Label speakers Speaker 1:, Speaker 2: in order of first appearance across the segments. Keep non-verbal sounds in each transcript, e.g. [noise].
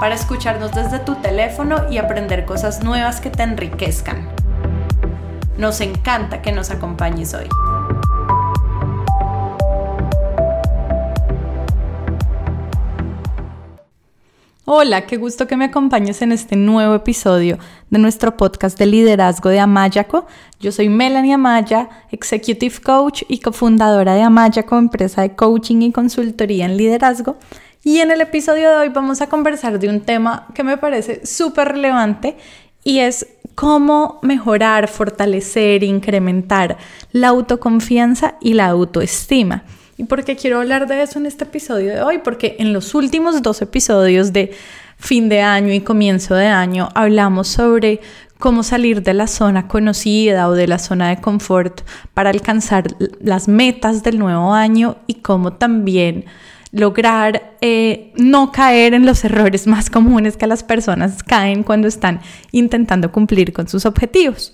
Speaker 1: para escucharnos desde tu teléfono y aprender cosas nuevas que te enriquezcan. Nos encanta que nos acompañes hoy. Hola, qué gusto que me acompañes en este nuevo episodio de nuestro podcast de liderazgo de Amayaco. Yo soy Melanie Amaya, Executive Coach y cofundadora de Amayaco, empresa de coaching y consultoría en liderazgo. Y en el episodio de hoy vamos a conversar de un tema que me parece súper relevante y es cómo mejorar, fortalecer, incrementar la autoconfianza y la autoestima. ¿Y por qué quiero hablar de eso en este episodio de hoy? Porque en los últimos dos episodios de fin de año y comienzo de año hablamos sobre cómo salir de la zona conocida o de la zona de confort para alcanzar las metas del nuevo año y cómo también lograr eh, no caer en los errores más comunes que las personas caen cuando están intentando cumplir con sus objetivos.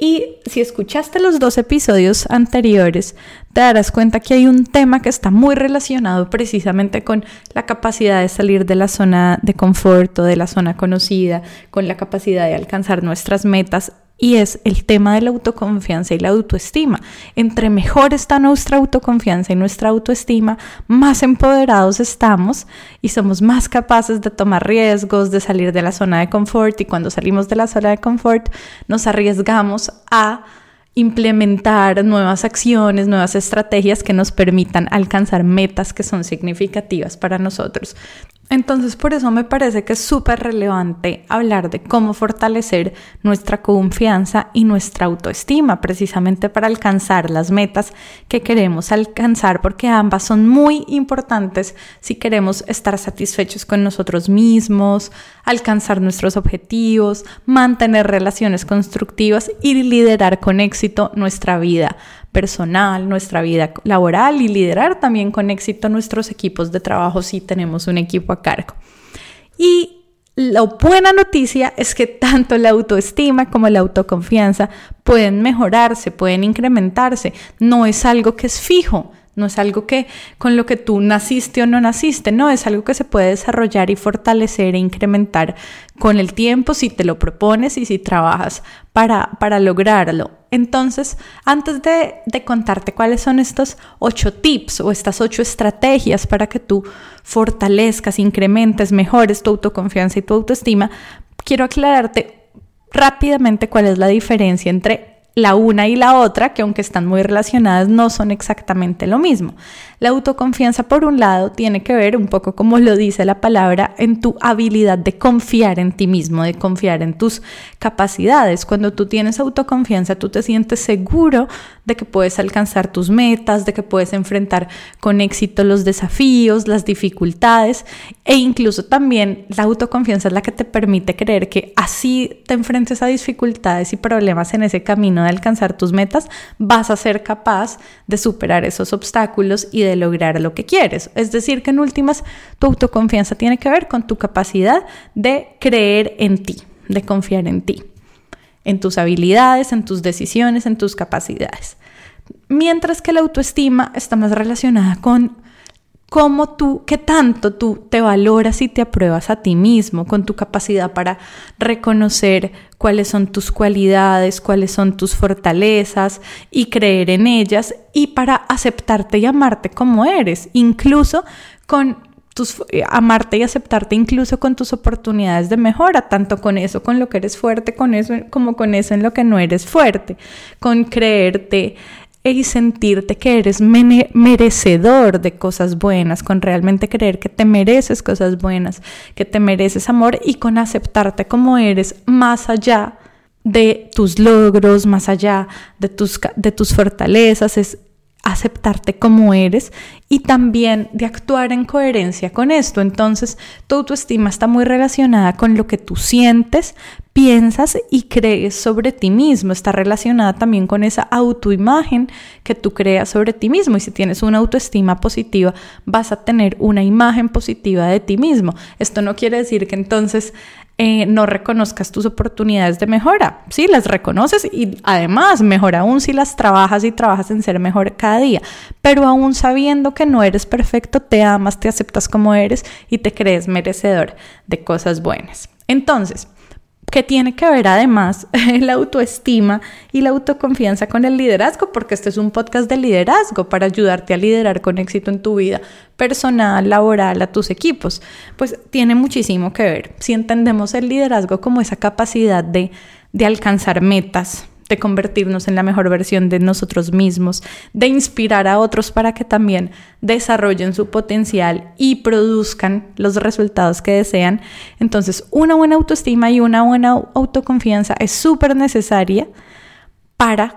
Speaker 1: Y si escuchaste los dos episodios anteriores, te darás cuenta que hay un tema que está muy relacionado precisamente con la capacidad de salir de la zona de confort o de la zona conocida, con la capacidad de alcanzar nuestras metas y es el tema de la autoconfianza y la autoestima. Entre mejor está nuestra autoconfianza y nuestra autoestima, más empoderados estamos y somos más capaces de tomar riesgos, de salir de la zona de confort y cuando salimos de la zona de confort nos arriesgamos a implementar nuevas acciones, nuevas estrategias que nos permitan alcanzar metas que son significativas para nosotros. Entonces, por eso me parece que es súper relevante hablar de cómo fortalecer nuestra confianza y nuestra autoestima, precisamente para alcanzar las metas que queremos alcanzar, porque ambas son muy importantes si queremos estar satisfechos con nosotros mismos, alcanzar nuestros objetivos, mantener relaciones constructivas y liderar con éxito nuestra vida personal, nuestra vida laboral y liderar también con éxito nuestros equipos de trabajo si tenemos un equipo a cargo. Y la buena noticia es que tanto la autoestima como la autoconfianza pueden mejorarse, pueden incrementarse. No es algo que es fijo, no es algo que con lo que tú naciste o no naciste, no, es algo que se puede desarrollar y fortalecer e incrementar con el tiempo si te lo propones y si trabajas para, para lograrlo. Entonces, antes de, de contarte cuáles son estos ocho tips o estas ocho estrategias para que tú fortalezcas, incrementes, mejores tu autoconfianza y tu autoestima, quiero aclararte rápidamente cuál es la diferencia entre la una y la otra, que aunque están muy relacionadas, no son exactamente lo mismo. La autoconfianza, por un lado, tiene que ver un poco como lo dice la palabra, en tu habilidad de confiar en ti mismo, de confiar en tus capacidades. Cuando tú tienes autoconfianza, tú te sientes seguro de que puedes alcanzar tus metas, de que puedes enfrentar con éxito los desafíos, las dificultades e incluso también la autoconfianza es la que te permite creer que así te enfrentes a dificultades y problemas en ese camino de alcanzar tus metas, vas a ser capaz de superar esos obstáculos y de lograr lo que quieres. Es decir, que en últimas tu autoconfianza tiene que ver con tu capacidad de creer en ti, de confiar en ti, en tus habilidades, en tus decisiones, en tus capacidades. Mientras que la autoestima está más relacionada con cómo tú, qué tanto tú te valoras y te apruebas a ti mismo, con tu capacidad para reconocer cuáles son tus cualidades, cuáles son tus fortalezas y creer en ellas y para aceptarte y amarte como eres, incluso con tus, eh, amarte y aceptarte incluso con tus oportunidades de mejora, tanto con eso, con lo que eres fuerte, con eso, como con eso en lo que no eres fuerte, con creerte y sentirte que eres merecedor de cosas buenas, con realmente creer que te mereces cosas buenas, que te mereces amor y con aceptarte como eres más allá de tus logros, más allá de tus, de tus fortalezas, es aceptarte como eres y también de actuar en coherencia con esto. Entonces, tu autoestima está muy relacionada con lo que tú sientes, piensas y crees sobre ti mismo. Está relacionada también con esa autoimagen que tú creas sobre ti mismo. Y si tienes una autoestima positiva, vas a tener una imagen positiva de ti mismo. Esto no quiere decir que entonces eh, no reconozcas tus oportunidades de mejora. Sí, las reconoces y además, mejor aún si las trabajas y trabajas en ser mejor cada día. Pero aún sabiendo que no eres perfecto, te amas, te aceptas como eres y te crees merecedor de cosas buenas. Entonces, que tiene que ver además [laughs] la autoestima y la autoconfianza con el liderazgo, porque este es un podcast de liderazgo para ayudarte a liderar con éxito en tu vida personal, laboral, a tus equipos. Pues tiene muchísimo que ver. Si entendemos el liderazgo como esa capacidad de, de alcanzar metas, de convertirnos en la mejor versión de nosotros mismos, de inspirar a otros para que también desarrollen su potencial y produzcan los resultados que desean. Entonces, una buena autoestima y una buena autoconfianza es súper necesaria para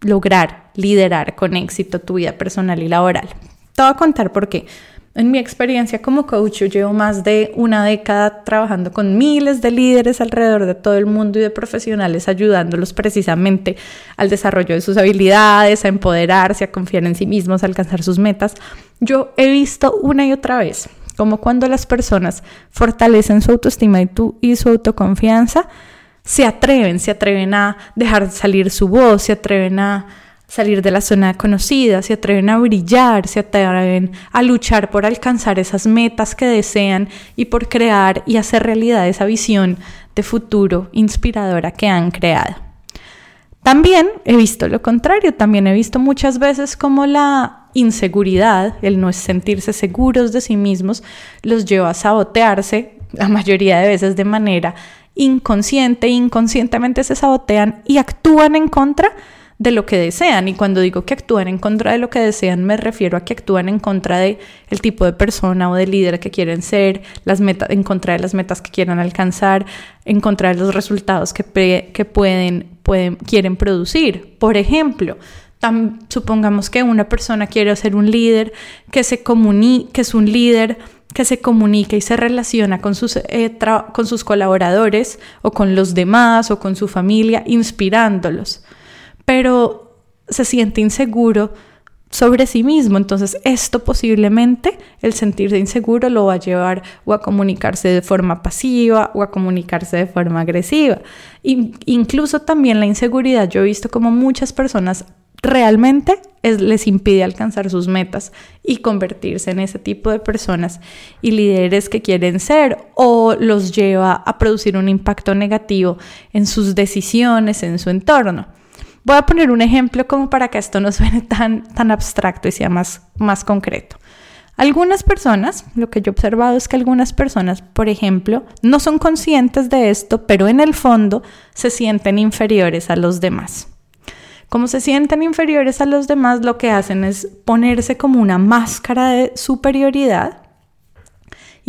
Speaker 1: lograr liderar con éxito tu vida personal y laboral. Te voy a contar por qué. En mi experiencia como coach, yo llevo más de una década trabajando con miles de líderes alrededor de todo el mundo y de profesionales, ayudándolos precisamente al desarrollo de sus habilidades, a empoderarse, a confiar en sí mismos, a alcanzar sus metas. Yo he visto una y otra vez como cuando las personas fortalecen su autoestima y, y su autoconfianza, se atreven, se atreven a dejar salir su voz, se atreven a salir de la zona conocida, se atreven a brillar, se atreven a luchar por alcanzar esas metas que desean y por crear y hacer realidad esa visión de futuro inspiradora que han creado. También he visto lo contrario, también he visto muchas veces como la inseguridad, el no sentirse seguros de sí mismos, los lleva a sabotearse, la mayoría de veces de manera inconsciente, inconscientemente se sabotean y actúan en contra de lo que desean. Y cuando digo que actúan en contra de lo que desean, me refiero a que actúan en contra de el tipo de persona o de líder que quieren ser, las metas, en contra de las metas que quieran alcanzar, en contra de los resultados que, que pueden, pueden, quieren producir. Por ejemplo, supongamos que una persona quiere ser un líder, que se comunique, que es un líder que se comunica y se relaciona con sus, eh, con sus colaboradores o con los demás o con su familia, inspirándolos pero se siente inseguro sobre sí mismo. Entonces esto posiblemente, el sentirse inseguro, lo va a llevar o a comunicarse de forma pasiva o a comunicarse de forma agresiva. incluso también la inseguridad, yo he visto como muchas personas realmente les impide alcanzar sus metas y convertirse en ese tipo de personas y líderes que quieren ser o los lleva a producir un impacto negativo en sus decisiones, en su entorno. Voy a poner un ejemplo como para que esto no [laughs] suene tan, tan abstracto y sea más, más concreto. Algunas personas, lo que yo he observado es que algunas personas, por ejemplo, no son conscientes de esto, pero en el fondo se sienten inferiores a los demás. Como se sienten inferiores a los demás, lo que hacen es ponerse como una máscara de superioridad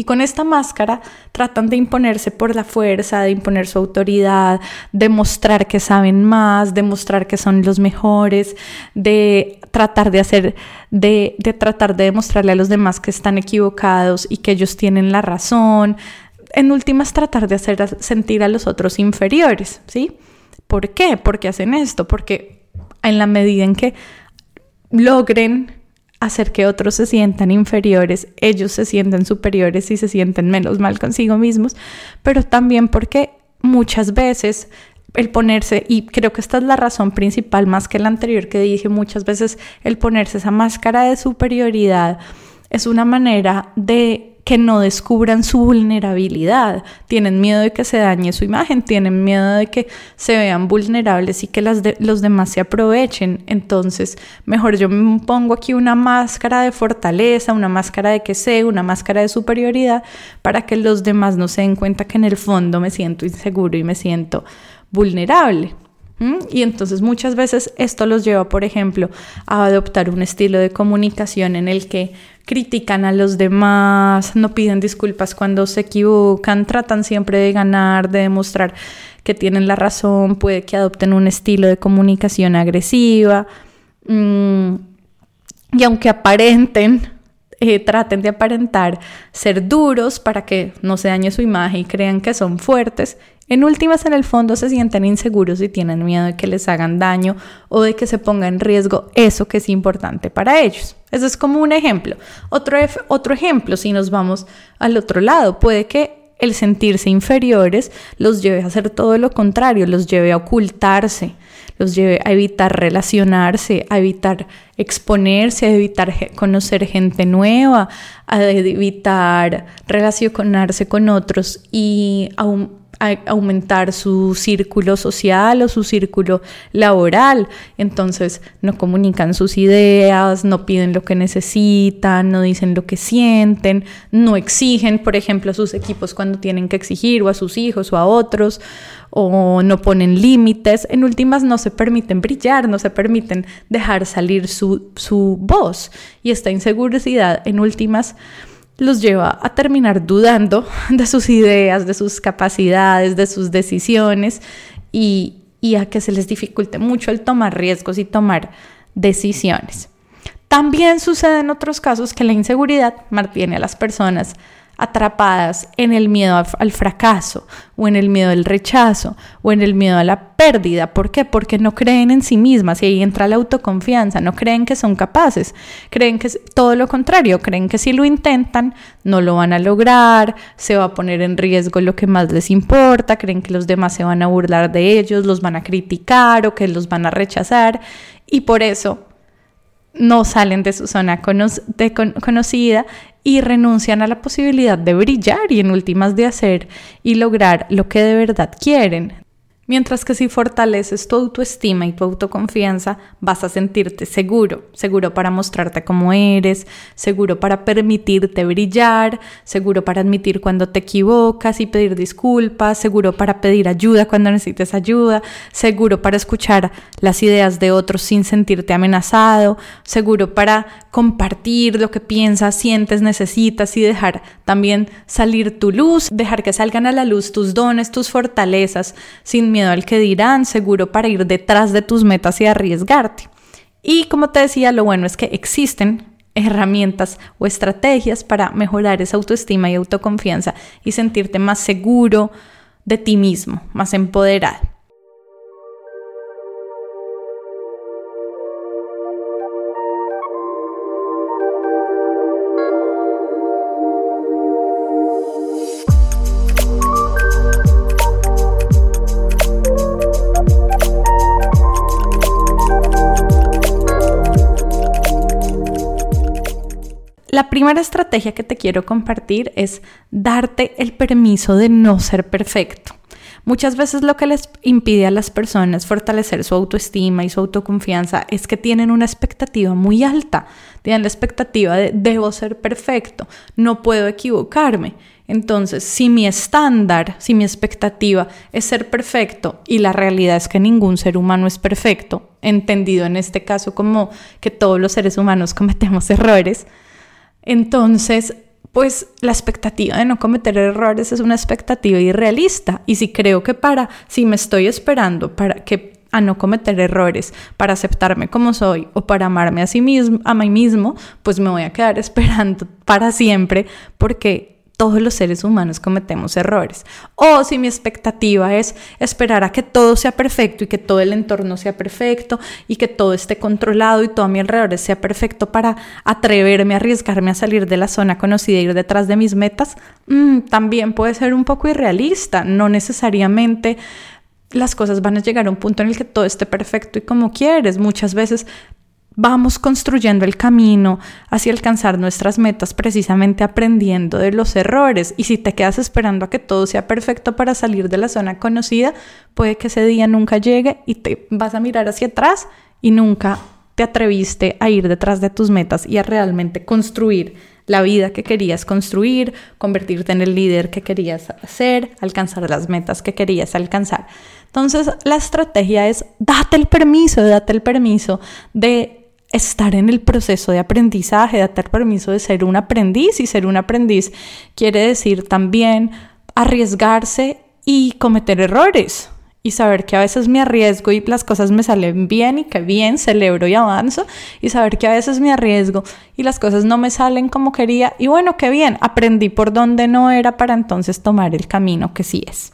Speaker 1: y con esta máscara tratan de imponerse por la fuerza, de imponer su autoridad, de mostrar que saben más, de mostrar que son los mejores, de tratar de hacer, de, de tratar de demostrarle a los demás que están equivocados y que ellos tienen la razón. En últimas, tratar de hacer sentir a los otros inferiores, ¿sí? ¿Por qué? Porque hacen esto, porque en la medida en que logren hacer que otros se sientan inferiores, ellos se sienten superiores y se sienten menos mal consigo mismos, pero también porque muchas veces el ponerse, y creo que esta es la razón principal más que la anterior que dije, muchas veces el ponerse esa máscara de superioridad es una manera de que no descubran su vulnerabilidad, tienen miedo de que se dañe su imagen, tienen miedo de que se vean vulnerables y que las los demás se aprovechen. Entonces, mejor yo me pongo aquí una máscara de fortaleza, una máscara de que sé, una máscara de superioridad, para que los demás no se den cuenta que en el fondo me siento inseguro y me siento vulnerable. Y entonces muchas veces esto los lleva, por ejemplo, a adoptar un estilo de comunicación en el que critican a los demás, no piden disculpas cuando se equivocan, tratan siempre de ganar, de demostrar que tienen la razón, puede que adopten un estilo de comunicación agresiva. Mm, Y aunque aparenten eh, traten de aparentar ser duros para que no se dañe su imagen y crean que son fuertes, en últimas en el fondo se sienten inseguros y tienen miedo de que les hagan daño o de que se ponga en riesgo eso que es importante para ellos. Eso es como un ejemplo. Otro, otro ejemplo, si nos vamos al otro lado, puede que el sentirse inferiores los lleve a hacer todo lo contrario, los lleve a ocultarse, los lleve a evitar relacionarse, a evitar exponerse, a evitar conocer gente nueva, a evitar relacionarse con otros y aumentar su círculo social o su círculo laboral. Entonces no comunican sus ideas, no piden lo que necesitan, no dicen lo que sienten, no exigen, por ejemplo, a sus equipos cuando tienen que exigir o a sus hijos o a otros o no ponen límites, en últimas no se permiten brillar, no se permiten dejar salir su, su voz. Y esta inseguridad, en últimas, los lleva a terminar dudando [laughs] de sus ideas, de sus capacidades, de sus decisiones y, a que se les dificulte mucho el tomar riesgos y tomar decisiones. También sucede en otros casos que la inseguridad mantiene a las personas atrapadas en el miedo al fracaso o en el miedo al rechazo o en el miedo a la pérdida. ¿Por qué? Porque no creen en sí mismas y ahí entra la autoconfianza, no creen que son capaces, creen que es todo lo contrario, creen que si lo intentan no lo van a lograr, se va a poner en riesgo lo que más les importa, creen que los demás se van a burlar de ellos, los van a criticar o que los van a rechazar y por eso no salen de su zona conocida y renuncian a la posibilidad de brillar y en últimas de hacer y lograr lo que de verdad quieren. Mientras que si fortaleces tu autoestima y tu autoconfianza, vas a sentirte seguro, seguro para mostrarte como eres, seguro para permitirte brillar, seguro para admitir cuando te equivocas y pedir disculpas, seguro para pedir ayuda cuando necesites ayuda, seguro para escuchar las ideas de otros sin sentirte amenazado, seguro para compartir lo que piensas, sientes, necesitas y dejar también salir tu luz, dejar que salgan a la luz tus dones, tus fortalezas, sin miedo al que dirán, seguro para ir detrás de tus metas y arriesgarte. Y como te decía, lo bueno es que existen herramientas o estrategias para mejorar esa autoestima y autoconfianza y sentirte más seguro de ti mismo, más empoderado. La primera estrategia que te quiero compartir es darte el permiso de no ser perfecto. Muchas veces lo que les impide a las personas fortalecer su autoestima y su autoconfianza es que tienen una expectativa muy alta. Tienen la expectativa de debo ser perfecto, no puedo equivocarme. Entonces, si mi estándar, si mi expectativa es ser perfecto y la realidad es que ningún ser humano es perfecto, entendido en este caso como que todos los seres humanos [laughs] cometemos errores, entonces, pues la expectativa de no cometer errores es una expectativa irrealista. Y si creo que para, si me estoy esperando para que a no cometer errores, para aceptarme como soy o para amarme a sí mismo, a mí mismo, pues me voy a quedar [laughs] esperando para siempre porque todos los seres humanos cometemos errores. O si mi expectativa es esperar a que todo sea perfecto y que todo el entorno sea perfecto y que todo esté controlado y todo a mi alrededor sea perfecto para atreverme a arriesgarme a salir de la zona conocida y ir detrás de mis metas, mm, también puede ser un poco irrealista. No necesariamente las cosas van a llegar a un punto en el que todo esté perfecto y como quieres. Muchas veces vamos construyendo el camino hacia alcanzar nuestras metas precisamente aprendiendo de los errores. Y si te quedas esperando a que todo sea perfecto para salir de la zona conocida, puede que ese día nunca llegue y te vas a mirar hacia atrás y nunca te atreviste a ir detrás de tus metas y a realmente construir la vida que querías construir, convertirte en el líder que querías ser, alcanzar las metas que querías alcanzar. Entonces, la estrategia es date el permiso, date el permiso de estar en el proceso de aprendizaje, de dar permiso de ser un aprendiz y ser un aprendiz quiere decir también arriesgarse y cometer errores y saber que a veces me arriesgo y las cosas me salen bien y que bien celebro y avanzo y saber que a veces me arriesgo y las cosas no me salen como quería y bueno, qué bien, aprendí por donde no era para entonces tomar el camino que sí es.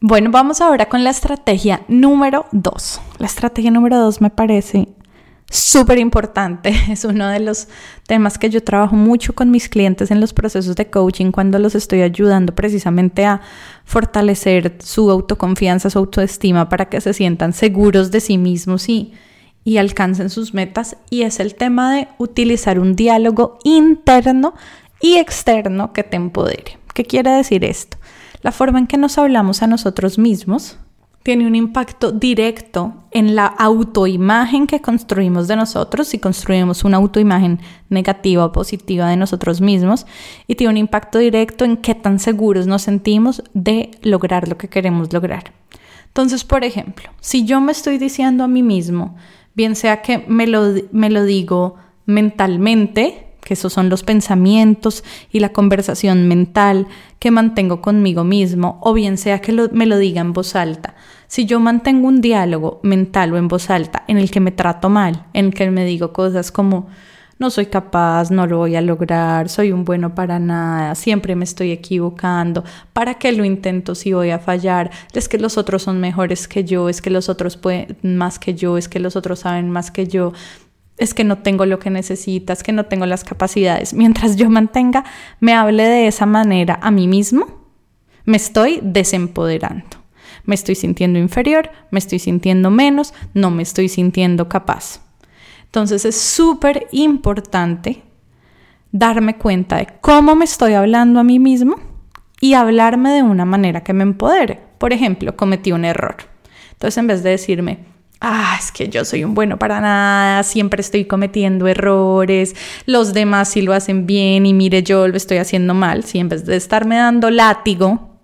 Speaker 1: Bueno, vamos ahora con la estrategia número 2. La estrategia número 2 me parece súper importante. [laughs] Es uno de los temas que yo trabajo mucho con mis clientes en los procesos de coaching cuando los estoy ayudando precisamente a fortalecer su autoconfianza, su autoestima para que se sientan seguros de sí mismos y, y alcancen sus metas. Y es el tema de utilizar un diálogo interno y externo que te empodere. ¿Qué quiere decir esto? La forma en que nos hablamos a nosotros mismos tiene un impacto directo en la autoimagen que construimos de nosotros, si construimos una autoimagen negativa o positiva de nosotros mismos, y tiene un impacto directo en qué tan seguros nos sentimos de lograr lo que queremos lograr. Entonces, por ejemplo, si yo me estoy diciendo a mí mismo, bien sea que me lo, me lo digo mentalmente, que esos son los pensamientos y la conversación mental que mantengo conmigo mismo, o bien sea que me lo diga en voz alta. Si yo mantengo un diálogo mental o en voz alta en el que me trato mal, en el que me digo cosas como no soy capaz, no lo voy a lograr, soy un bueno para nada, siempre me estoy equivocando, ¿para qué lo intento si voy a fallar? Es que los otros son mejores que yo, es que los otros pueden más que yo, es que los otros saben más que yo es que no tengo lo que necesitas, que no tengo las capacidades. Mientras yo mantenga, me hable de esa manera a mí mismo, me estoy desempoderando. Me estoy sintiendo inferior, me estoy sintiendo menos, no me estoy sintiendo capaz. Entonces es súper importante darme cuenta de cómo me estoy hablando a mí mismo y hablarme de una manera que me empodere. Por ejemplo, cometí un error. Entonces en vez de decirme, ah, es que yo soy un bueno para nada, siempre estoy cometiendo errores, los demás sí lo hacen bien y mire yo lo estoy haciendo mal, si en vez de estarme dando látigo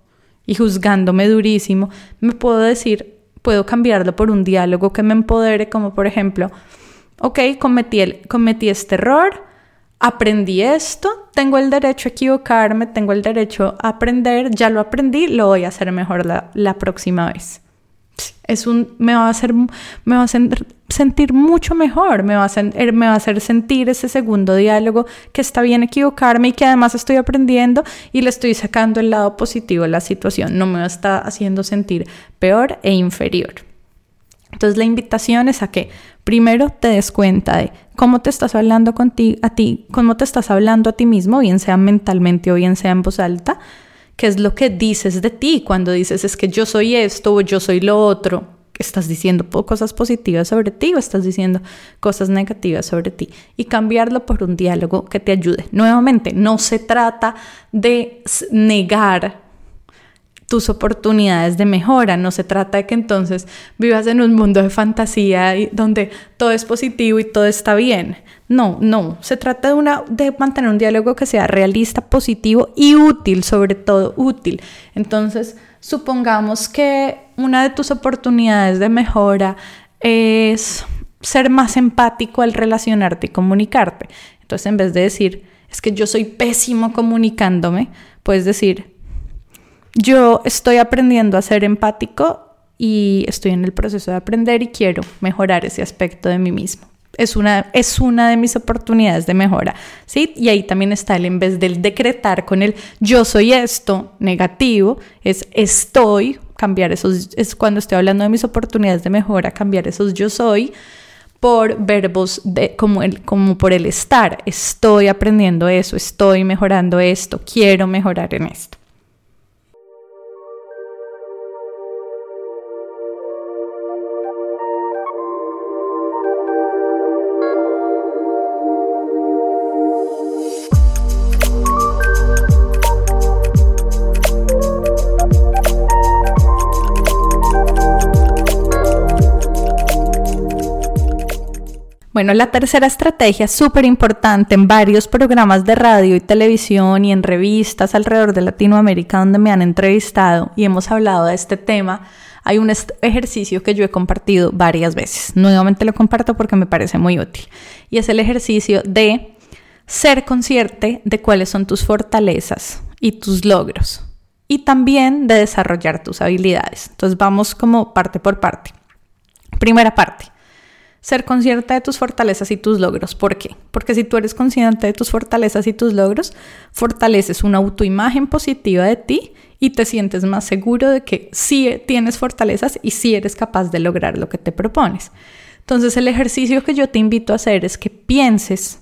Speaker 1: y juzgándome durísimo, me puedo decir, puedo cambiarlo por un diálogo que me empodere, como por ejemplo, ok, cometí, el, cometí este error, aprendí esto, tengo el derecho a equivocarme, tengo el derecho a aprender, ya lo aprendí, lo voy a hacer mejor la, la próxima vez es un, me va a hacer, me va a sentir mucho mejor, me va, a er, me va a hacer sentir ese segundo diálogo que está bien equivocarme y que además estoy aprendiendo y le estoy sacando el lado positivo de la situación, no me está haciendo sentir peor e inferior. Entonces la invitación es a que primero te des cuenta de cómo te estás hablando contigo, a ti, cómo te estás hablando a ti mismo, bien sea mentalmente o bien sea en voz alta, qué es lo que dices de ti cuando dices es que yo soy esto o yo soy lo otro. ¿Estás diciendo cosas positivas sobre ti o estás diciendo cosas negativas sobre ti? Y cambiarlo por un diálogo que te ayude. Nuevamente, no se trata de negar tus oportunidades de mejora. No se trata de que entonces vivas en un mundo de fantasía donde todo es positivo y todo está bien. No, no. Se trata de, una, de mantener un diálogo que sea realista, positivo y útil, sobre todo útil. Entonces, supongamos que una de tus oportunidades de mejora es ser más empático al relacionarte y comunicarte. Entonces, en vez de decir, es que yo soy pésimo comunicándome, puedes decir, yo estoy aprendiendo a ser empático y estoy en el proceso de aprender y quiero mejorar ese aspecto de mí mismo. Es una, es una de mis oportunidades de mejora, ¿sí? Y ahí también está el, en vez del decretar con el yo soy esto negativo, es estoy, cambiar esos, es cuando estoy hablando de mis oportunidades de mejora, cambiar esos yo soy por verbos de, como, el, como por el estar, estoy aprendiendo eso, estoy mejorando esto, quiero mejorar en esto. Bueno, la tercera estrategia súper importante en varios programas de radio y televisión y en revistas alrededor de Latinoamérica donde me han entrevistado y hemos hablado de este tema. Hay un ejercicio que yo he compartido varias veces. Nuevamente lo comparto porque me parece muy útil. Y es el ejercicio de ser consciente de cuáles son tus fortalezas y tus logros. Y también de desarrollar tus habilidades. Entonces vamos como parte por parte. Primera parte ser consciente de tus fortalezas y tus logros. ¿Por qué? Porque si tú eres consciente de tus fortalezas y tus logros, fortaleces una autoimagen positiva de ti y te sientes más seguro de que sí tienes fortalezas y sí eres capaz de lograr lo que te propones. Entonces el ejercicio que yo te invito a hacer es que pienses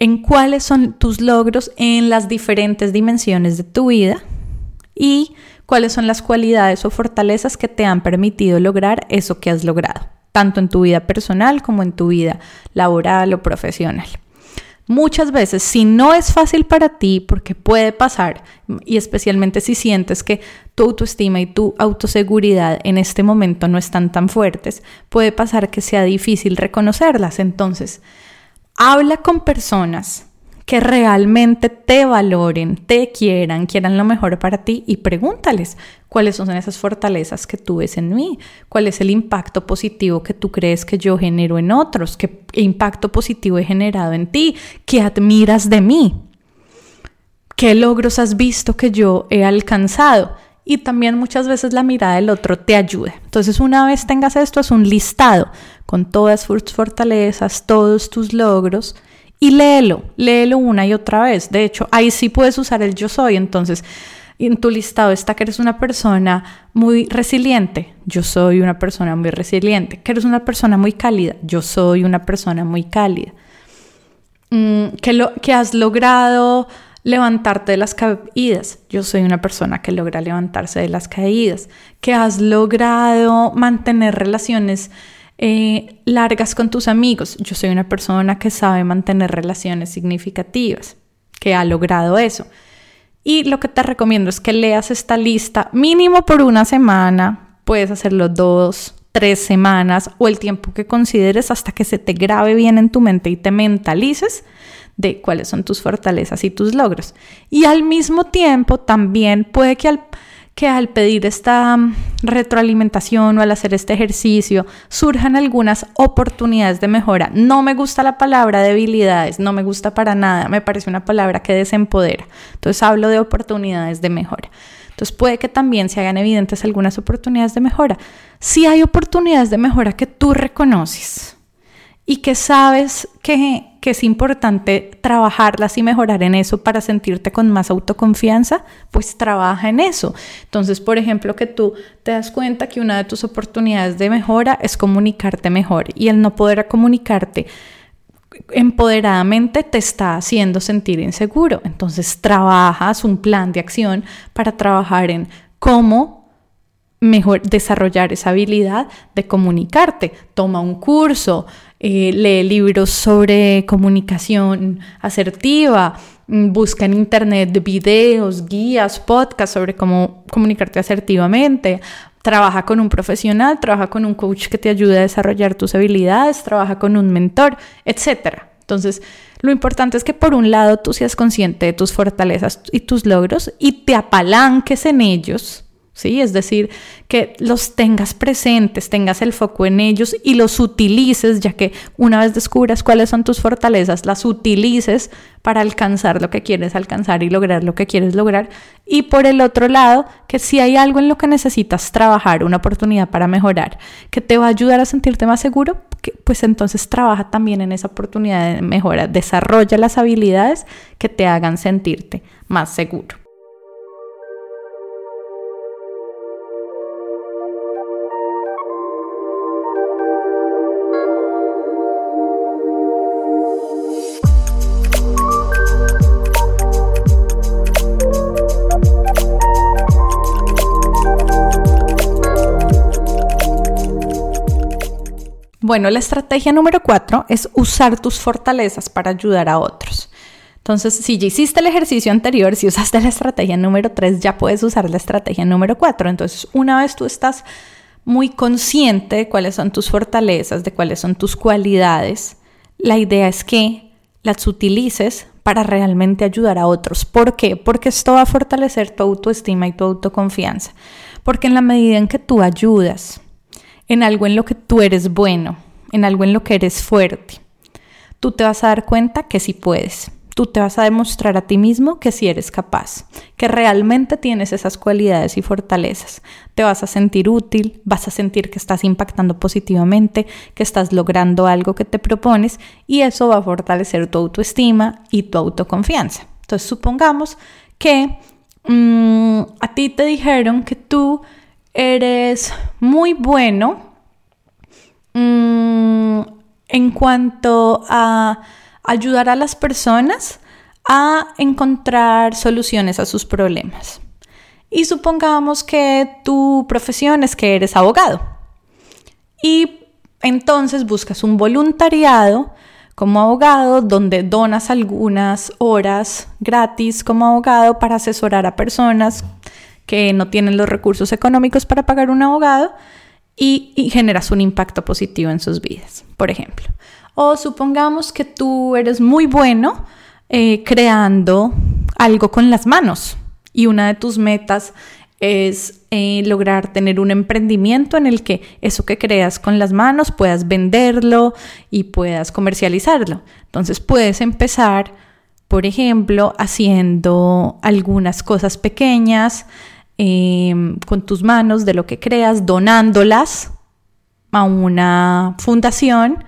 Speaker 1: en cuáles son tus logros en las diferentes dimensiones de tu vida y cuáles son las cualidades o fortalezas que te han permitido lograr eso que has logrado tanto en tu vida personal como en tu vida laboral o profesional. Muchas veces, si no es fácil para ti, porque puede pasar, y especialmente si sientes que tu autoestima y tu autoseguridad en este momento no están tan fuertes, puede pasar que sea difícil reconocerlas. Entonces, habla con personas que realmente te valoren, te quieran, quieran lo mejor para ti y pregúntales cuáles son esas fortalezas que tú ves en mí, cuál es el impacto positivo que tú crees que yo genero en otros, qué impacto positivo he generado en ti, qué admiras de mí, qué logros has visto que yo he alcanzado. Y también muchas veces la mirada del otro te ayuda. Entonces una vez tengas esto, es un listado con todas tus fortalezas, todos tus logros y léelo, léelo una y otra vez. De hecho, ahí sí puedes usar el yo soy. Entonces, en tu listado está que eres una persona muy resiliente. Yo soy una persona muy resiliente. Que eres una persona muy cálida. Yo soy una persona muy cálida. Mm, que, lo, que has logrado levantarte de las caídas. Yo soy una persona que logra levantarse de las caídas. Que has logrado mantener relaciones eh, largas con tus amigos. Yo soy una persona que sabe mantener relaciones significativas, que ha logrado eso. Y lo que te recomiendo es que leas esta lista mínimo por una semana, puedes hacerlo dos, tres semanas o el tiempo que consideres hasta que se te grabe bien en tu mente y te mentalices de cuáles son tus fortalezas y tus logros. Y al mismo tiempo también puede que al que al pedir esta mm, retroalimentación o al hacer este ejercicio surjan algunas oportunidades de mejora. No me gusta la palabra debilidades, no me gusta para nada, me parece una palabra que desempodera. Entonces hablo de oportunidades de mejora. Entonces puede que también se hagan evidentes algunas oportunidades de mejora. Si hay oportunidades de mejora que tú reconoces, y que sabes que, es importante trabajarlas y mejorar en eso para sentirte con más autoconfianza, pues trabaja en eso. Entonces, por ejemplo, que tú te das cuenta que una de tus oportunidades de mejora es comunicarte mejor y el no poder comunicarte empoderadamente te está haciendo sentir inseguro. Entonces, trabajas un plan de acción para trabajar en cómo mejor desarrollar esa habilidad de comunicarte. Toma un curso, eh, lee libros sobre comunicación asertiva, mm, busca en internet videos, guías, podcasts sobre cómo comunicarte asertivamente, trabaja con un profesional, trabaja con un coach que te ayude a desarrollar tus habilidades, trabaja con un mentor, etc. Entonces, lo importante es que por un lado tú seas consciente de tus fortalezas y tus logros y te apalanques en ellos ¿sí? Es decir, que los tengas presentes, tengas el foco en ellos y los utilices, ya que una vez descubras cuáles son tus fortalezas, las utilices para alcanzar lo que quieres alcanzar y lograr lo que quieres lograr. Y por el otro lado, que si hay algo en lo que necesitas trabajar, una oportunidad para mejorar, que te va a ayudar a sentirte más seguro, pues entonces trabaja también en esa oportunidad de mejora, desarrolla las habilidades que te hagan sentirte más seguro. Bueno, la estrategia número cuatro es usar tus fortalezas para ayudar a otros. Entonces, si ya hiciste el ejercicio anterior, si usaste la estrategia número tres, ya puedes usar la estrategia número cuatro. Entonces, una vez tú estás muy consciente de cuáles son tus fortalezas, de cuáles son tus cualidades, la idea es que las utilices para realmente ayudar a otros. ¿Por qué? Porque esto va a fortalecer tu autoestima y tu autoconfianza. Porque en la medida en que tú ayudas en algo en lo que tú eres bueno, en algo en lo que eres fuerte, tú te vas a dar cuenta que sí puedes tú te vas a demostrar a ti mismo que sí eres capaz, que realmente tienes esas cualidades y fortalezas. Te vas a sentir útil, vas a sentir que estás impactando positivamente, que estás logrando algo que te propones y eso va a fortalecer tu autoestima y tu autoconfianza. Entonces supongamos que mm, a ti te dijeron que tú eres muy bueno mm, en cuanto a ayudar a las personas a encontrar soluciones a sus problemas. Y supongamos que tu profesión es que eres abogado. Y entonces buscas un voluntariado como abogado donde donas algunas horas gratis como abogado para asesorar a personas que no tienen los recursos económicos para pagar un abogado y, generas un impacto positivo en sus vidas, por ejemplo. O supongamos que tú eres muy bueno eh, creando algo con las manos y una de tus metas es eh, lograr tener un emprendimiento en el que eso que creas con las manos puedas venderlo y puedas comercializarlo. Entonces puedes empezar, por ejemplo, haciendo algunas cosas pequeñas em, con tus manos de lo que creas, donándolas a una fundación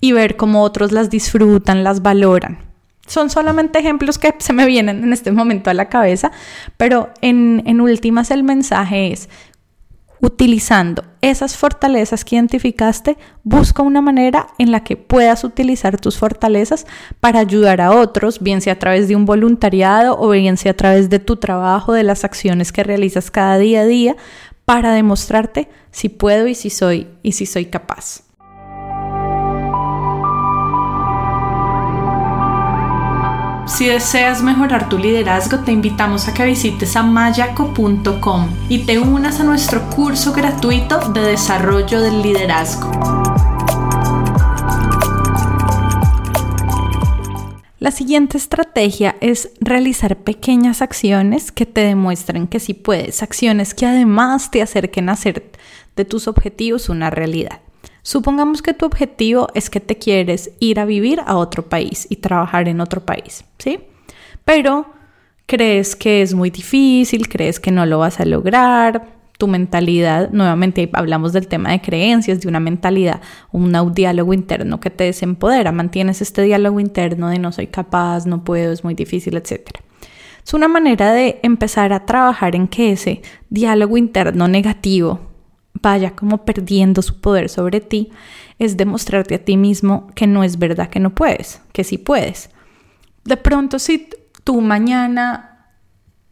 Speaker 1: y ver cómo otros las disfrutan, las valoran. Son solamente ejemplos que se me vienen en este momento a la cabeza, pero en, en últimas el mensaje es, utilizando esas fortalezas que identificaste, busca una manera en la que puedas utilizar tus fortalezas para ayudar a otros, bien sea a través de un voluntariado o bien sea a través de tu trabajo, de las acciones que realizas cada día a día, para demostrarte si puedo y si soy y si soy capaz. Si deseas mejorar tu liderazgo, te invitamos a que visites amayaco.com y te unas a nuestro curso gratuito de desarrollo del liderazgo. La siguiente estrategia es realizar pequeñas acciones que te demuestren que sí puedes, acciones que además te acerquen a hacer de tus objetivos una realidad. Supongamos que tu objetivo es que te quieres ir a vivir a otro país y trabajar en otro país, ¿sí? Pero crees que es muy difícil, crees que no lo vas a lograr, tu mentalidad, nuevamente hablamos del tema de creencias, de una mentalidad, un diálogo interno que te desempodera, mantienes este diálogo interno de no soy capaz, no puedo, es muy difícil, etc. Es una manera de empezar a trabajar en que ese diálogo interno negativo vaya como perdiendo su poder sobre ti, es demostrarte a ti mismo que no es verdad que no puedes, que sí puedes. De pronto, si tú mañana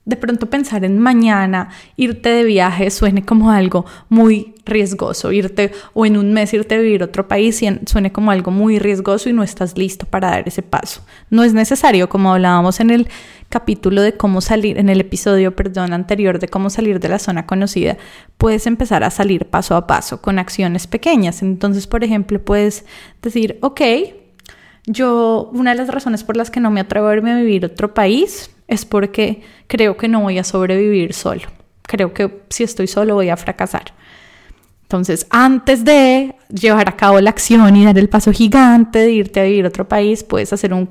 Speaker 1: de pronto pensar en mañana, irte de viaje suene como algo muy riesgoso, irte o en un mes irte a vivir a otro país suene como algo muy riesgoso y no estás listo para dar ese paso. No es necesario, como hablábamos en el capítulo de cómo salir, en el episodio, perdón, anterior de cómo salir de la zona conocida, puedes empezar a salir paso a paso con acciones pequeñas. Entonces, por ejemplo, puedes decir, ok, yo, una de las razones por las que no me atrevo a irme a vivir a otro país es porque creo que no voy a sobrevivir solo. Creo que si estoy solo voy a fracasar. Entonces, antes de llevar a cabo la acción y dar el paso gigante de irte a vivir a otro país, puedes hacer un,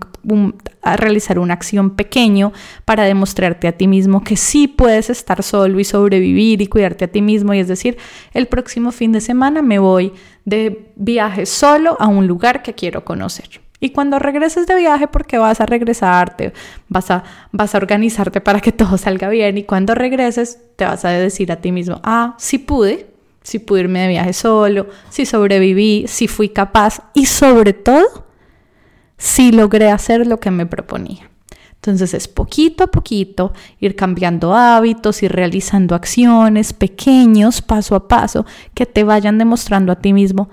Speaker 1: realizar una acción pequeño para demostrarte a ti mismo que sí puedes estar solo y sobrevivir y cuidarte a ti mismo. Y es decir, el próximo fin de semana me voy de viaje solo a un lugar que quiero conocer. Y cuando regreses de viaje, porque vas a regresarte, vas a, vas a organizarte para que [laughs] todo salga bien. Y cuando regreses, te vas a decir a ti mismo, ah, sí pude, sí pude irme de viaje solo, sí sobreviví, sí fui capaz y sobre todo, sí logré hacer lo que me proponía. Entonces es poquito a poquito ir cambiando hábitos, ir realizando acciones pequeños, paso a paso, que te vayan demostrando a ti mismo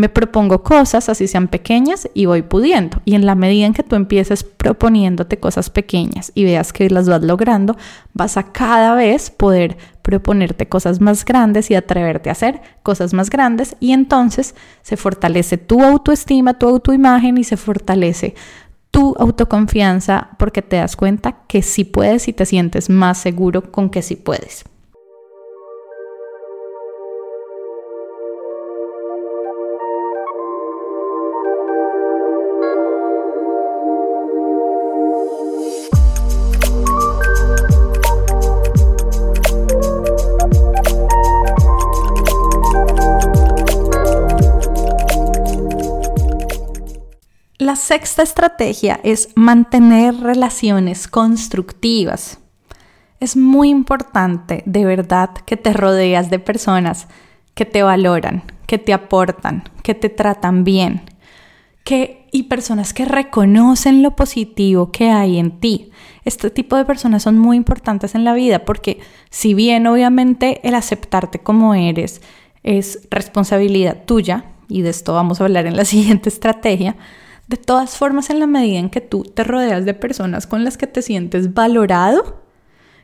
Speaker 1: me propongo cosas, así sean pequeñas, y voy pudiendo. Y en la medida en que tú empieces proponiéndote cosas pequeñas y veas que las vas logrando, vas a cada vez poder proponerte cosas más grandes y atreverte a hacer cosas más grandes. Y entonces se fortalece tu autoestima, tu autoimagen y se fortalece tu autoconfianza porque te das cuenta que sí puedes y te sientes más seguro con que sí puedes. La sexta estrategia es mantener relaciones constructivas. Es muy importante de verdad que te rodeas de personas que te valoran, que te aportan, que te tratan bien, que y personas que reconocen lo positivo que hay en ti. Este tipo de personas son muy importantes en la vida porque si bien obviamente el aceptarte como eres es responsabilidad tuya, y de esto vamos a hablar en la [laughs] siguiente estrategia, de todas formas, en la medida en que tú te rodeas de personas con las que te sientes valorado,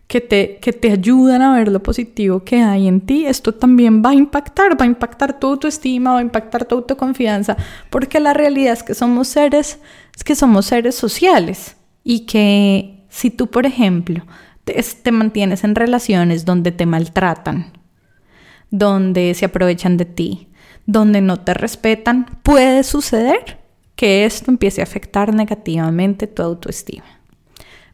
Speaker 1: que te, que te ayudan a ver lo positivo que hay en ti, esto también va a impactar, va a impactar tu autoestima, va a impactar tu autoconfianza, porque la realidad es que somos seres, es que somos seres sociales y que si tú, por ejemplo, te, te mantienes en relaciones donde te maltratan, donde se aprovechan de ti, donde no te respetan, puede suceder que esto empiece a afectar negativamente tu autoestima.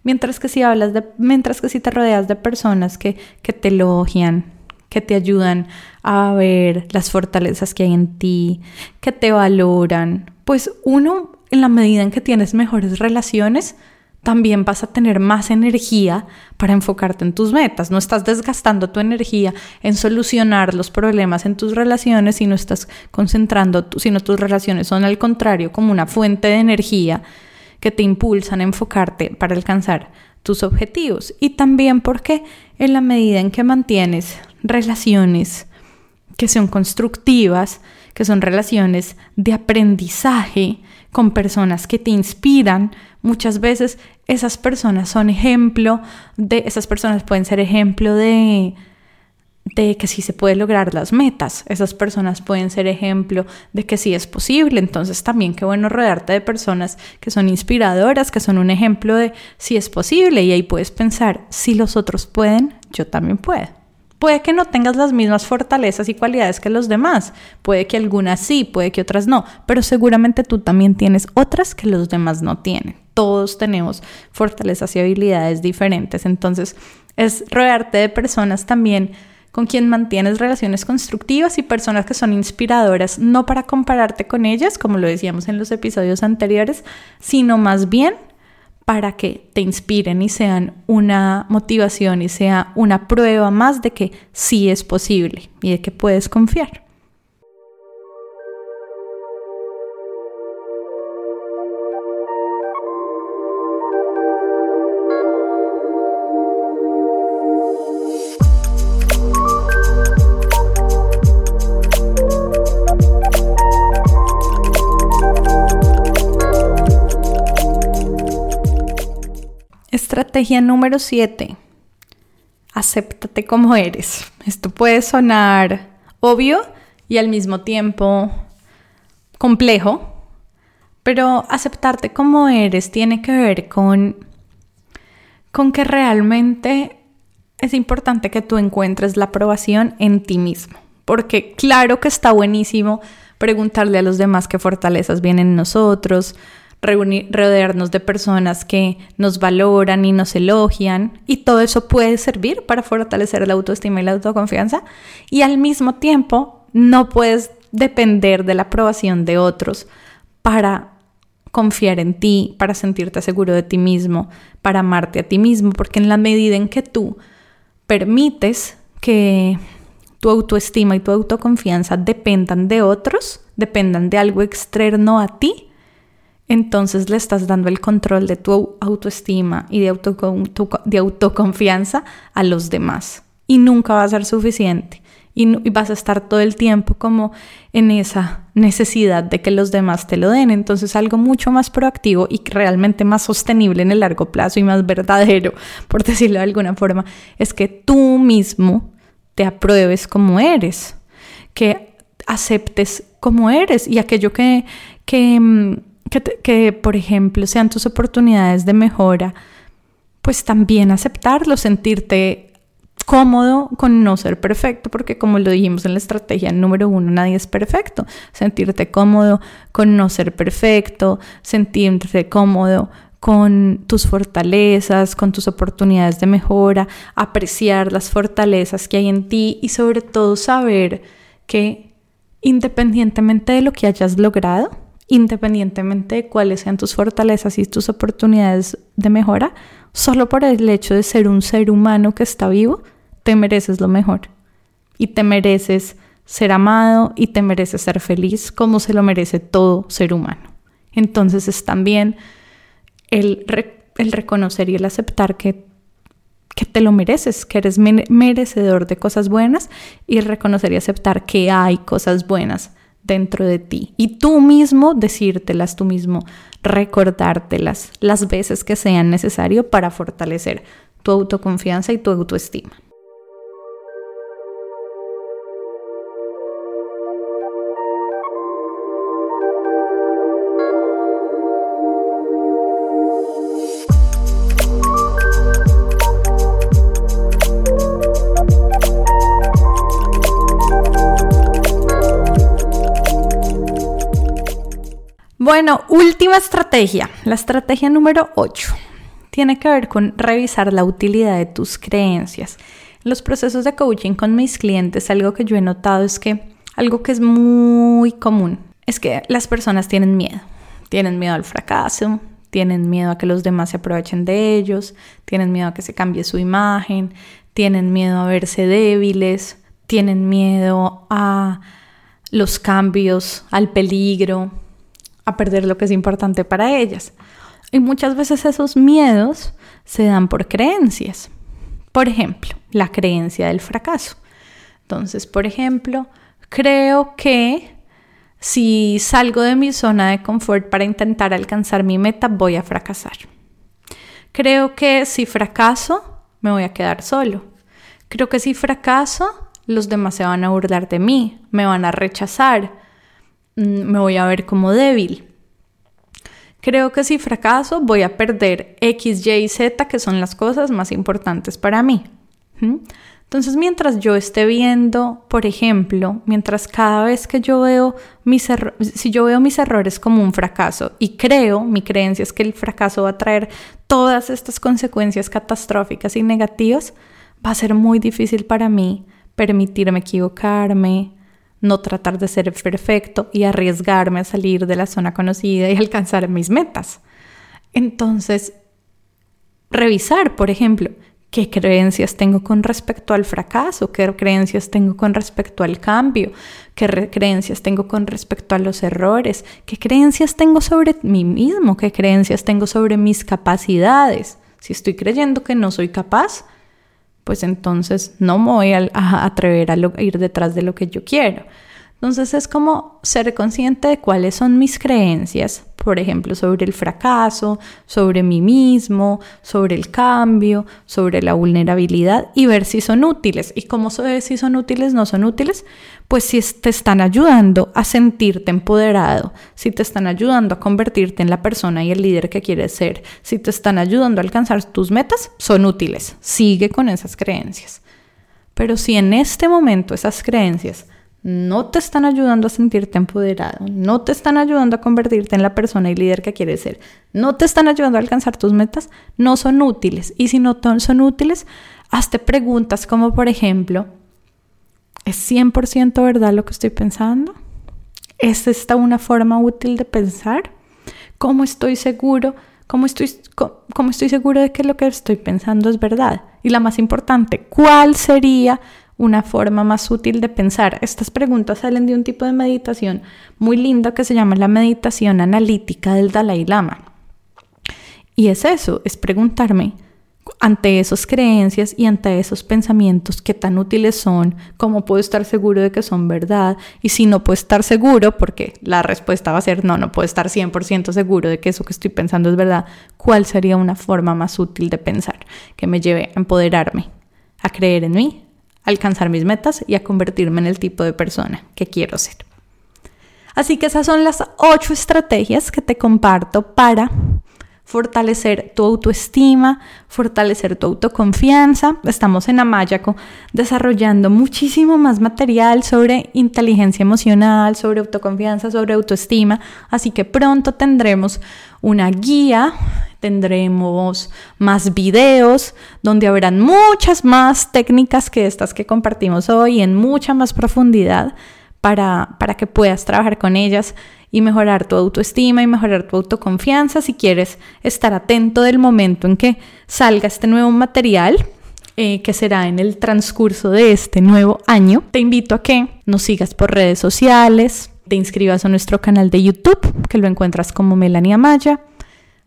Speaker 1: Mientras que si hablas de, mientras que si te rodeas de personas que, que te elogian, que te ayudan a ver las fortalezas que hay en ti, que te valoran, pues uno, en la medida en que tienes mejores relaciones, también vas a tener más energía para enfocarte en tus metas. No estás desgastando tu energía en solucionar los problemas en tus relaciones, sino estás concentrando, sino tus relaciones son al contrario como una fuente de energía que te impulsan a enfocarte para alcanzar tus objetivos. Y también porque en la medida en que mantienes relaciones que son constructivas, que son relaciones de aprendizaje con personas que te inspiran, muchas veces esas personas son ejemplo de, esas personas pueden ser ejemplo de, de que sí se puede lograr las metas. Esas personas pueden ser ejemplo de que sí es posible. Entonces también qué bueno rodearte de personas que son inspiradoras, que son un ejemplo de si es posible y ahí puedes pensar, si los otros pueden, yo también puedo. Puede que no tengas las mismas fortalezas y cualidades que los demás, puede que algunas sí, puede que otras no, pero seguramente tú también tienes otras que los demás no tienen. Todos tenemos fortalezas y habilidades diferentes, entonces es rodearte de personas también con quien mantienes relaciones constructivas y personas que son inspiradoras, no para compararte con ellas, como lo decíamos en los episodios anteriores, sino más bien para que te inspiren y sean una motivación y sea una prueba más de que sí es posible y de que puedes confiar. Estrategia número 7. Acéptate como eres. Esto puede sonar obvio y al mismo tiempo complejo, pero aceptarte como eres tiene que ver con, con que realmente es importante que tú encuentres la aprobación en ti mismo. Porque claro que está buenísimo preguntarle a los demás qué fortalezas vienen en nosotros, rodearnos de personas que nos valoran y nos elogian y todo eso puede servir para fortalecer la autoestima y la autoconfianza y al mismo tiempo no puedes depender de la aprobación de otros para confiar en ti, para sentirte seguro de ti mismo, para amarte a ti mismo, porque en la medida en que tú permites que tu autoestima y tu autoconfianza dependan de otros, dependan de algo externo a ti, entonces le estás dando el control de tu autoestima y de, de autoconfianza a los demás. Y nunca va a ser suficiente. y, vas a estar todo el tiempo como en esa necesidad de que los demás te lo den. Entonces algo mucho más proactivo y realmente más sostenible en el largo plazo y más verdadero, por decirlo de alguna forma, es que tú mismo te apruebes como eres, que aceptes como eres y aquello que, que, que por ejemplo, sean tus oportunidades de mejora, pues también aceptarlo, sentirte cómodo con no ser perfecto, porque como lo dijimos en la estrategia número uno, nadie es perfecto. Sentirte cómodo con no ser perfecto, sentirte cómodo con tus fortalezas, con tus oportunidades de mejora, apreciar las fortalezas que hay en ti y sobre todo saber que independientemente de lo que hayas logrado, independientemente de cuáles sean tus fortalezas y tus oportunidades de mejora, solo por el hecho de ser un ser humano que está vivo, te mereces lo mejor. Y te mereces ser amado y te mereces ser feliz como se lo merece todo ser humano. Entonces es también el, reconocer y el aceptar que, que te lo mereces, que eres merecedor de cosas buenas y reconocer y aceptar que hay cosas buenas dentro de ti. Y tú mismo decírtelas, tú mismo recordártelas las veces que sean necesario para fortalecer tu autoconfianza y tu autoestima. Bueno, última estrategia, la estrategia número 8. Tiene que ver con revisar la utilidad de tus creencias. En los procesos de coaching con mis clientes, algo que yo he notado es que algo que es muy común es que las personas tienen miedo. Tienen miedo al fracaso, tienen miedo a que los demás se aprovechen de ellos, tienen miedo a que se cambie su imagen, tienen miedo a verse débiles, tienen miedo a los cambios, al peligro, a perder lo que es importante para ellas. Y muchas veces esos miedos se dan por creencias. Por ejemplo, la creencia del fracaso. Entonces, por ejemplo, creo que si salgo de mi zona de confort para intentar alcanzar mi meta, voy a fracasar. Creo que si fracaso, me voy a quedar solo. Creo que si fracaso, los demás se van a burlar de mí, me van a rechazar, me voy a ver como débil. Creo que si fracaso voy a perder X, Y y Z, que son las cosas más importantes para mí. Entonces, mientras yo esté viendo, por ejemplo, mientras cada vez que yo veo mis errores, si yo veo mis errores como un fracaso y creo, mi creencia es que el fracaso va a traer todas estas consecuencias catastróficas y negativas, va a ser muy difícil para mí permitirme equivocarme, no tratar de ser perfecto y arriesgarme a salir de la zona conocida y alcanzar mis metas. Entonces, revisar, por ejemplo, qué creencias tengo con respecto al fracaso, qué creencias tengo con respecto al cambio, qué creencias tengo con respecto a los errores, qué creencias tengo sobre mí mismo, qué creencias tengo sobre mis capacidades. Si estoy creyendo que no soy capaz, pues entonces no me voy a, atrever a, ir detrás de lo que yo quiero. Entonces es como ser consciente de cuáles son mis creencias, por ejemplo, sobre el fracaso, sobre mí mismo, sobre el cambio, sobre la vulnerabilidad y ver si son útiles. ¿Y cómo sé si son útiles, no son útiles? Pues si te están ayudando a sentirte empoderado, si te están ayudando a convertirte en la persona y el líder que quieres ser, si te están ayudando a alcanzar tus metas, son útiles. Sigue con esas creencias. Pero si en este momento esas creencias no te están ayudando a sentirte empoderado, no te están ayudando a convertirte en la persona y líder que quieres ser, no te están ayudando a alcanzar tus metas, no son útiles. Y si no son útiles, hazte preguntas como por ejemplo, ¿es 100% verdad lo que estoy pensando? ¿Es esta una forma útil de pensar? ¿Cómo estoy seguro? ¿Cómo estoy, cómo estoy seguro de que lo que estoy pensando es verdad? Y la más importante, ¿cuál sería una forma más útil de pensar. Estas preguntas salen de un tipo de meditación muy lindo que se llama la meditación analítica del Dalai Lama. Y es eso, es preguntarme, ante esas creencias y ante esos pensamientos, qué tan útiles son, cómo puedo estar seguro de que son verdad y si no puedo estar seguro, porque la respuesta va a ser no, no puedo estar 100% seguro de que eso que estoy pensando es verdad, ¿cuál sería una forma más útil de pensar que me lleve a empoderarme, a creer en mí, alcanzar mis metas y a convertirme en el tipo de persona que quiero ser? Así que esas son las ocho estrategias que te comparto para fortalecer tu autoestima, fortalecer tu autoconfianza. Estamos en Amayaco desarrollando muchísimo más material sobre inteligencia emocional, sobre autoconfianza, sobre autoestima, así que pronto tendremos una guía, tendremos más videos donde habrán muchas más técnicas que estas que compartimos hoy en mucha más profundidad para, para que puedas trabajar con ellas y mejorar tu autoestima y mejorar tu autoconfianza. Si quieres estar atento del momento en que salga este nuevo material, eh, que será en el transcurso de este nuevo año, te invito a que nos sigas por redes sociales, te inscribas a nuestro canal de YouTube, que lo encuentras como Melania Maya,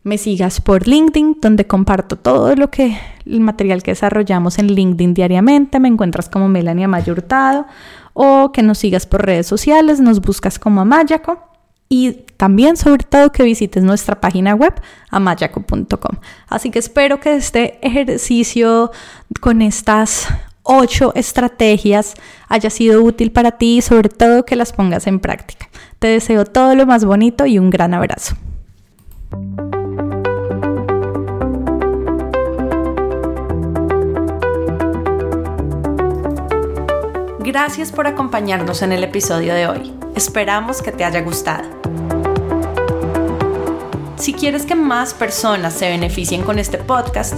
Speaker 1: me sigas por LinkedIn, donde comparto todo lo que el material que desarrollamos en LinkedIn diariamente, me encuentras como Melania Maya Hurtado, o que nos sigas por redes sociales, nos buscas como Amayaco. Y también sobre todo que visites nuestra página web amayaco.com. Así que espero que este ejercicio con estas ocho estrategias haya sido útil para ti y sobre todo que las pongas en práctica. Te deseo todo lo más bonito y un gran abrazo. Gracias por acompañarnos en el episodio de hoy. Esperamos que te haya gustado. Si quieres que más personas se beneficien con este podcast,